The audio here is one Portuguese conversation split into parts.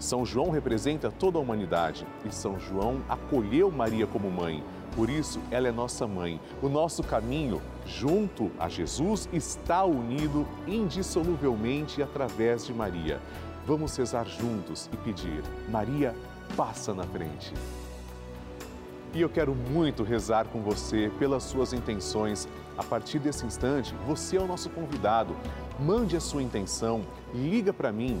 São João representa toda a humanidade e São João acolheu Maria como mãe. Por isso, ela é nossa mãe. O nosso caminho junto a Jesus está unido indissoluvelmente através de Maria. Vamos rezar juntos e pedir: Maria, passa na frente. E eu quero muito rezar com você pelas suas intenções. A partir desse instante, você é o nosso convidado. Mande a sua intenção, liga para mim.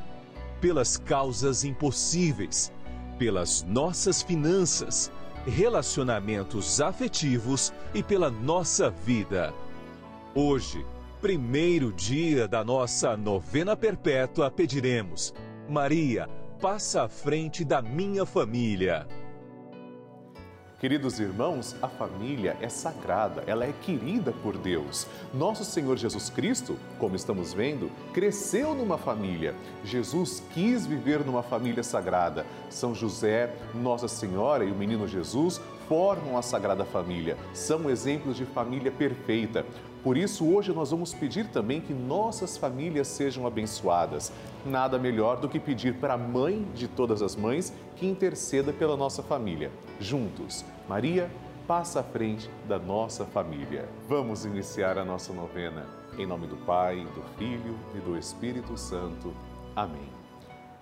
pelas causas impossíveis, pelas nossas finanças, relacionamentos afetivos e pela nossa vida. Hoje, primeiro dia da nossa novena perpétua, pediremos: Maria, passa à frente da minha família. Queridos irmãos, a família é sagrada, ela é querida por Deus. Nosso Senhor Jesus Cristo, como estamos vendo, cresceu numa família. Jesus quis viver numa família sagrada. São José, Nossa Senhora e o menino Jesus formam a Sagrada Família. São exemplos de família perfeita. Por isso, hoje nós vamos pedir também que nossas famílias sejam abençoadas. Nada melhor do que pedir para a mãe de todas as mães que interceda pela nossa família. Juntos, Maria, passa à frente da nossa família. Vamos iniciar a nossa novena. Em nome do Pai, do Filho e do Espírito Santo. Amém.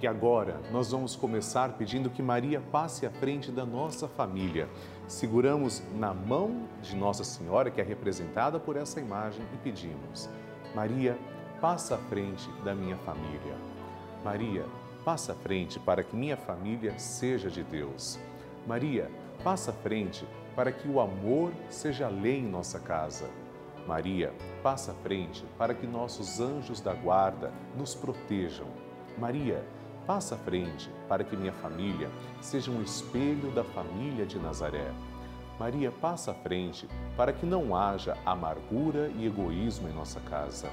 E agora nós vamos começar pedindo que Maria passe à frente da nossa família. Seguramos na mão de Nossa Senhora, que é representada por essa imagem, e pedimos: Maria, passa à frente da minha família. Maria, passa à frente para que minha família seja de Deus. Maria, passa à frente para que o amor seja lei em nossa casa. Maria, passa à frente para que nossos anjos da guarda nos protejam. Maria, passa à frente para que minha família seja um espelho da família de Nazaré. Maria, passa à frente para que não haja amargura e egoísmo em nossa casa.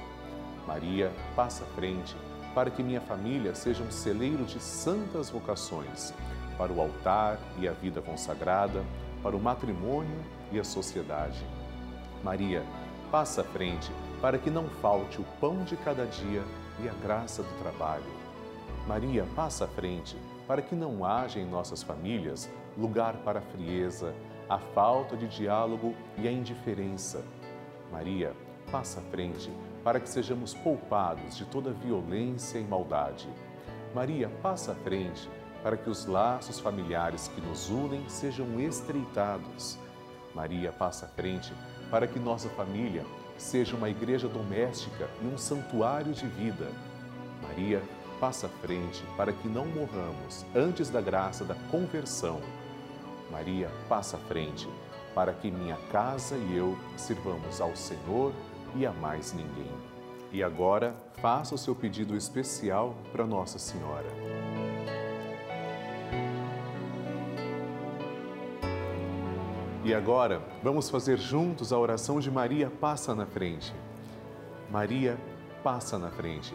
Maria, passa à frente para que minha família seja um celeiro de santas vocações. para o altar e a vida consagrada, para o matrimônio e a sociedade. Maria, passa à frente para que não falte o pão de cada dia e a graça do trabalho. Maria, passa à frente para que não haja em nossas famílias lugar para a frieza, a falta de diálogo e a indiferença. Maria, passa à frente para que sejamos poupados de toda violência e maldade. Maria, passa à frente para que os laços familiares que nos unem sejam estreitados. Maria, passa à frente para que nossa família seja uma igreja doméstica e um santuário de vida. Maria, passa à frente para que não morramos antes da graça da conversão. Maria, passa à frente para que minha casa e eu sirvamos ao Senhor e a mais ninguém. E agora, faça o seu pedido especial para Nossa Senhora. E agora, vamos fazer juntos a oração de Maria Passa na Frente. Maria passa na frente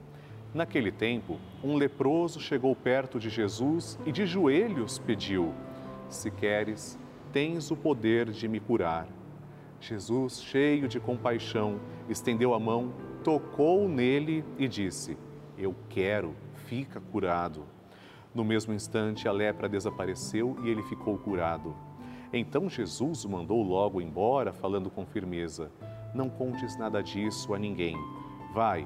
Naquele tempo, um leproso chegou perto de Jesus e de joelhos pediu: Se queres, tens o poder de me curar. Jesus, cheio de compaixão, estendeu a mão, tocou nele e disse: Eu quero, fica curado. No mesmo instante, a lepra desapareceu e ele ficou curado. Então Jesus o mandou logo embora, falando com firmeza: não contes nada disso a ninguém. Vai,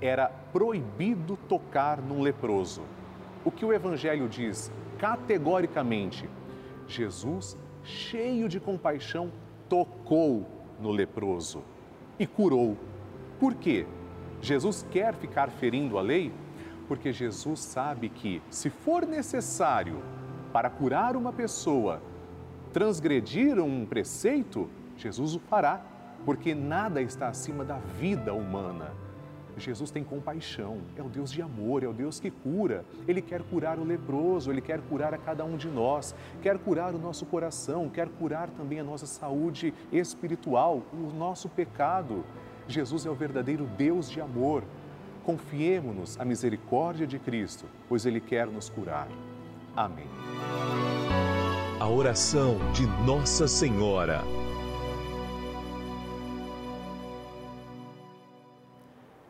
era proibido tocar num leproso. O que o Evangelho diz categoricamente? Jesus, cheio de compaixão, tocou no leproso e curou. Por quê? Jesus quer ficar ferindo a lei? Porque Jesus sabe que, se for necessário para curar uma pessoa, transgredir um preceito, Jesus o fará, porque nada está acima da vida humana. Jesus tem compaixão, é o Deus de amor, é o Deus que cura. Ele quer curar o leproso, ele quer curar a cada um de nós, quer curar o nosso coração, quer curar também a nossa saúde espiritual, o nosso pecado. Jesus é o verdadeiro Deus de amor. Confiemos-nos à misericórdia de Cristo, pois ele quer nos curar. Amém. A oração de Nossa Senhora.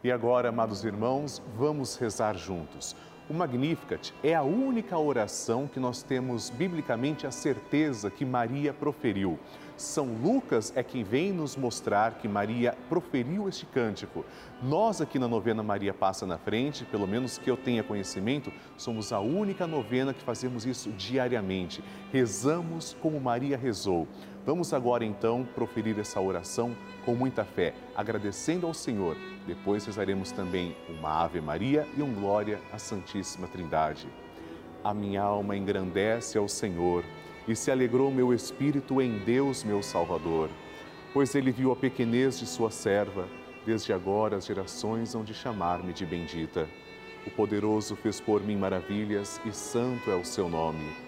E agora, amados irmãos, vamos rezar juntos. O Magnificat é a única oração que nós temos biblicamente a certeza que Maria proferiu. São Lucas é quem vem nos mostrar que Maria proferiu este cântico. Nós aqui na novena Maria Passa na Frente, pelo menos que eu tenha conhecimento, somos a única novena que fazemos isso diariamente. Rezamos como Maria rezou Vamos agora então proferir essa oração com muita fé, agradecendo ao Senhor. Depois rezaremos também uma Ave Maria e um Glória à Santíssima Trindade. A minha alma engrandece ao Senhor e se alegrou meu espírito em Deus, meu Salvador, pois ele viu a pequenez de sua serva. Desde agora as gerações hão de chamar-me de bendita. O poderoso fez por mim maravilhas e santo é o seu nome.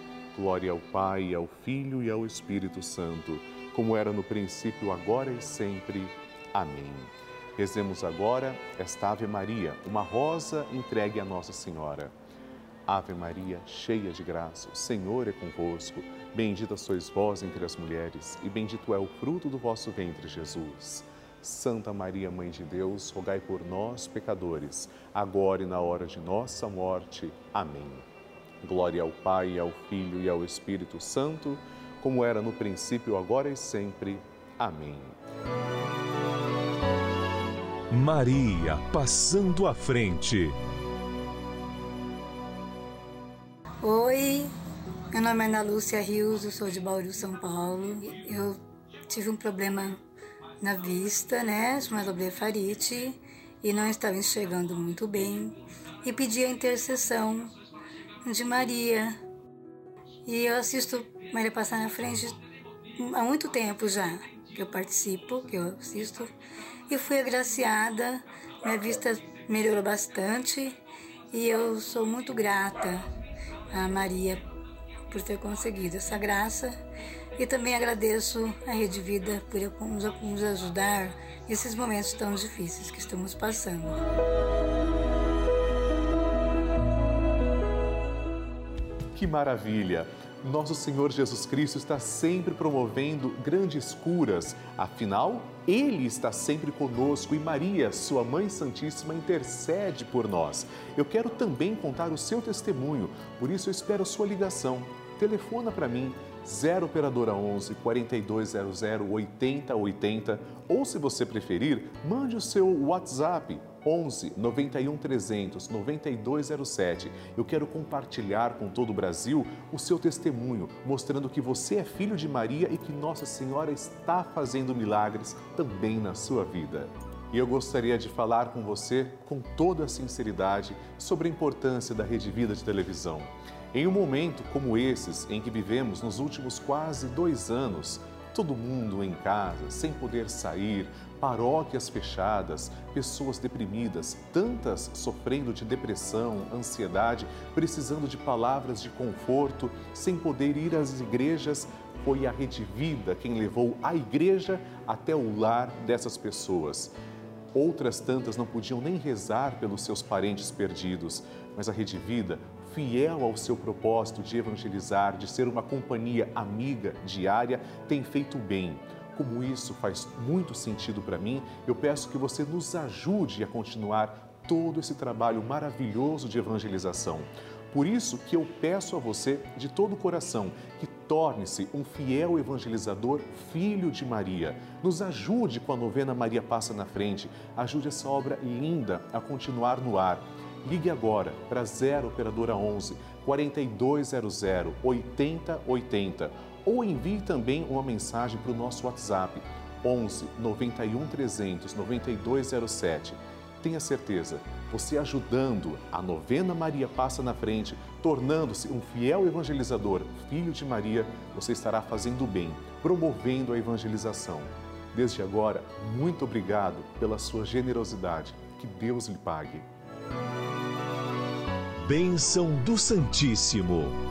Glória ao Pai, ao Filho e ao Espírito Santo, como era no princípio, agora e sempre. Amém. Rezemos agora esta Ave Maria, uma rosa entregue a Nossa Senhora. Ave Maria, cheia de graça, o Senhor é convosco. Bendita sois vós entre as mulheres, e bendito é o fruto do vosso ventre, Jesus. Santa Maria, Mãe de Deus, rogai por nós, pecadores, agora e na hora de nossa morte. Amém. Glória ao Pai, ao Filho e ao Espírito Santo, como era no princípio, agora e sempre. Amém. Maria passando à frente. Oi, meu nome é Ana Lúcia Rios, eu sou de Bauru, São Paulo. Eu tive um problema na vista, né, chamado blefarite, e não estava enxergando muito bem, e pedi a intercessão de Maria. E eu assisto Maria passar na frente há muito tempo já que eu participo, que eu assisto, e fui agraciada, minha vista melhorou bastante e eu sou muito grata a Maria por ter conseguido essa graça e também agradeço a Rede Vida por nos ajudar nesses momentos tão difíceis que estamos passando. Que maravilha! Nosso Senhor Jesus Cristo está sempre promovendo grandes curas, afinal, Ele está sempre conosco e Maria, Sua Mãe Santíssima, intercede por nós. Eu quero também contar o seu testemunho, por isso eu espero a sua ligação. Telefona para mim, 0 Operadora 11 4200 8080 ou, se você preferir, mande o seu WhatsApp 11 91 300 9207. Eu quero compartilhar com todo o Brasil o seu testemunho, mostrando que você é filho de Maria e que Nossa Senhora está fazendo milagres também na sua vida. E eu gostaria de falar com você com toda a sinceridade sobre a importância da Rede Vida de televisão. Em um momento como esses em que vivemos nos últimos quase dois anos, todo mundo em casa, sem poder sair, paróquias fechadas, pessoas deprimidas, tantas sofrendo de depressão, ansiedade, precisando de palavras de conforto, sem poder ir às igrejas. Foi a Rede Vida quem levou a igreja até o lar dessas pessoas. Outras tantas não podiam nem rezar pelos seus parentes perdidos, mas a Rede Vida, fiel ao seu propósito de evangelizar, de ser uma companhia amiga diária, tem feito bem como isso faz muito sentido para mim, eu peço que você nos ajude a continuar todo esse trabalho maravilhoso de evangelização. Por isso que eu peço a você de todo o coração que torne-se um fiel evangelizador, filho de Maria. Nos ajude com a novena Maria Passa na Frente. Ajude essa obra linda a continuar no ar. Ligue agora para 0 Operadora 11 4200 8080 ou envie também uma mensagem para o nosso WhatsApp 11 91 300 9207. Tenha certeza, você ajudando a novena Maria Passa na Frente, tornando-se um fiel evangelizador, filho de Maria, você estará fazendo bem, promovendo a evangelização. Desde agora, muito obrigado pela sua generosidade. Que Deus lhe pague. Bênção do Santíssimo.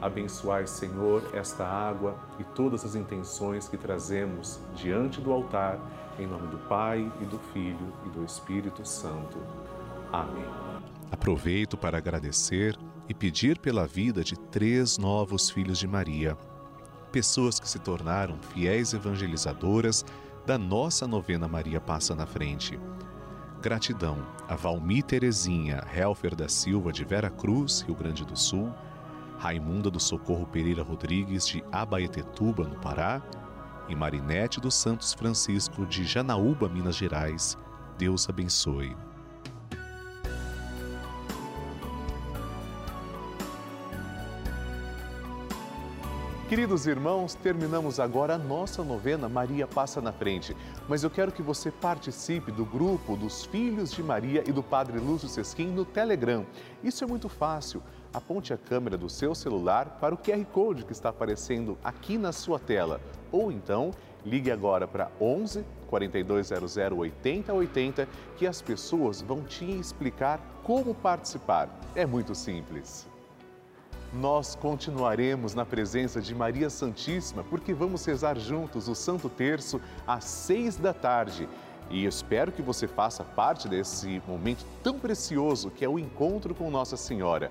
Abençoai, Senhor, esta água e todas as intenções que trazemos diante do altar, em nome do Pai e do Filho e do Espírito Santo. Amém. Aproveito para agradecer e pedir pela vida de três novos filhos de Maria, pessoas que se tornaram fiéis evangelizadoras da nossa novena Maria Passa na Frente. Gratidão a Valmi Terezinha Helfer da Silva de Vera Cruz, Rio Grande do Sul, Raimunda do Socorro Pereira Rodrigues de Abaetetuba, no Pará, e Marinete dos Santos Francisco de Janaúba, Minas Gerais. Deus abençoe. Queridos irmãos, terminamos agora a nossa novena Maria Passa na Frente. Mas eu quero que você participe do grupo dos Filhos de Maria e do Padre Lúcio Sesquim no Telegram. Isso é muito fácil. Aponte a câmera do seu celular para o QR Code que está aparecendo aqui na sua tela. Ou então, ligue agora para 11 4200 8080 que as pessoas vão te explicar como participar. É muito simples nós continuaremos na presença de Maria Santíssima, porque vamos rezar juntos o Santo Terço às seis da tarde. E espero que você faça parte desse momento tão precioso que é o encontro com Nossa Senhora.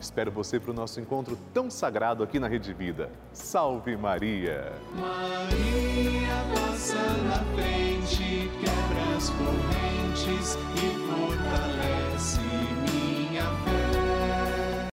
Espero você para o nosso encontro tão sagrado aqui na Rede Vida. Salve Maria! Maria passa na frente, quebra as correntes e fortalece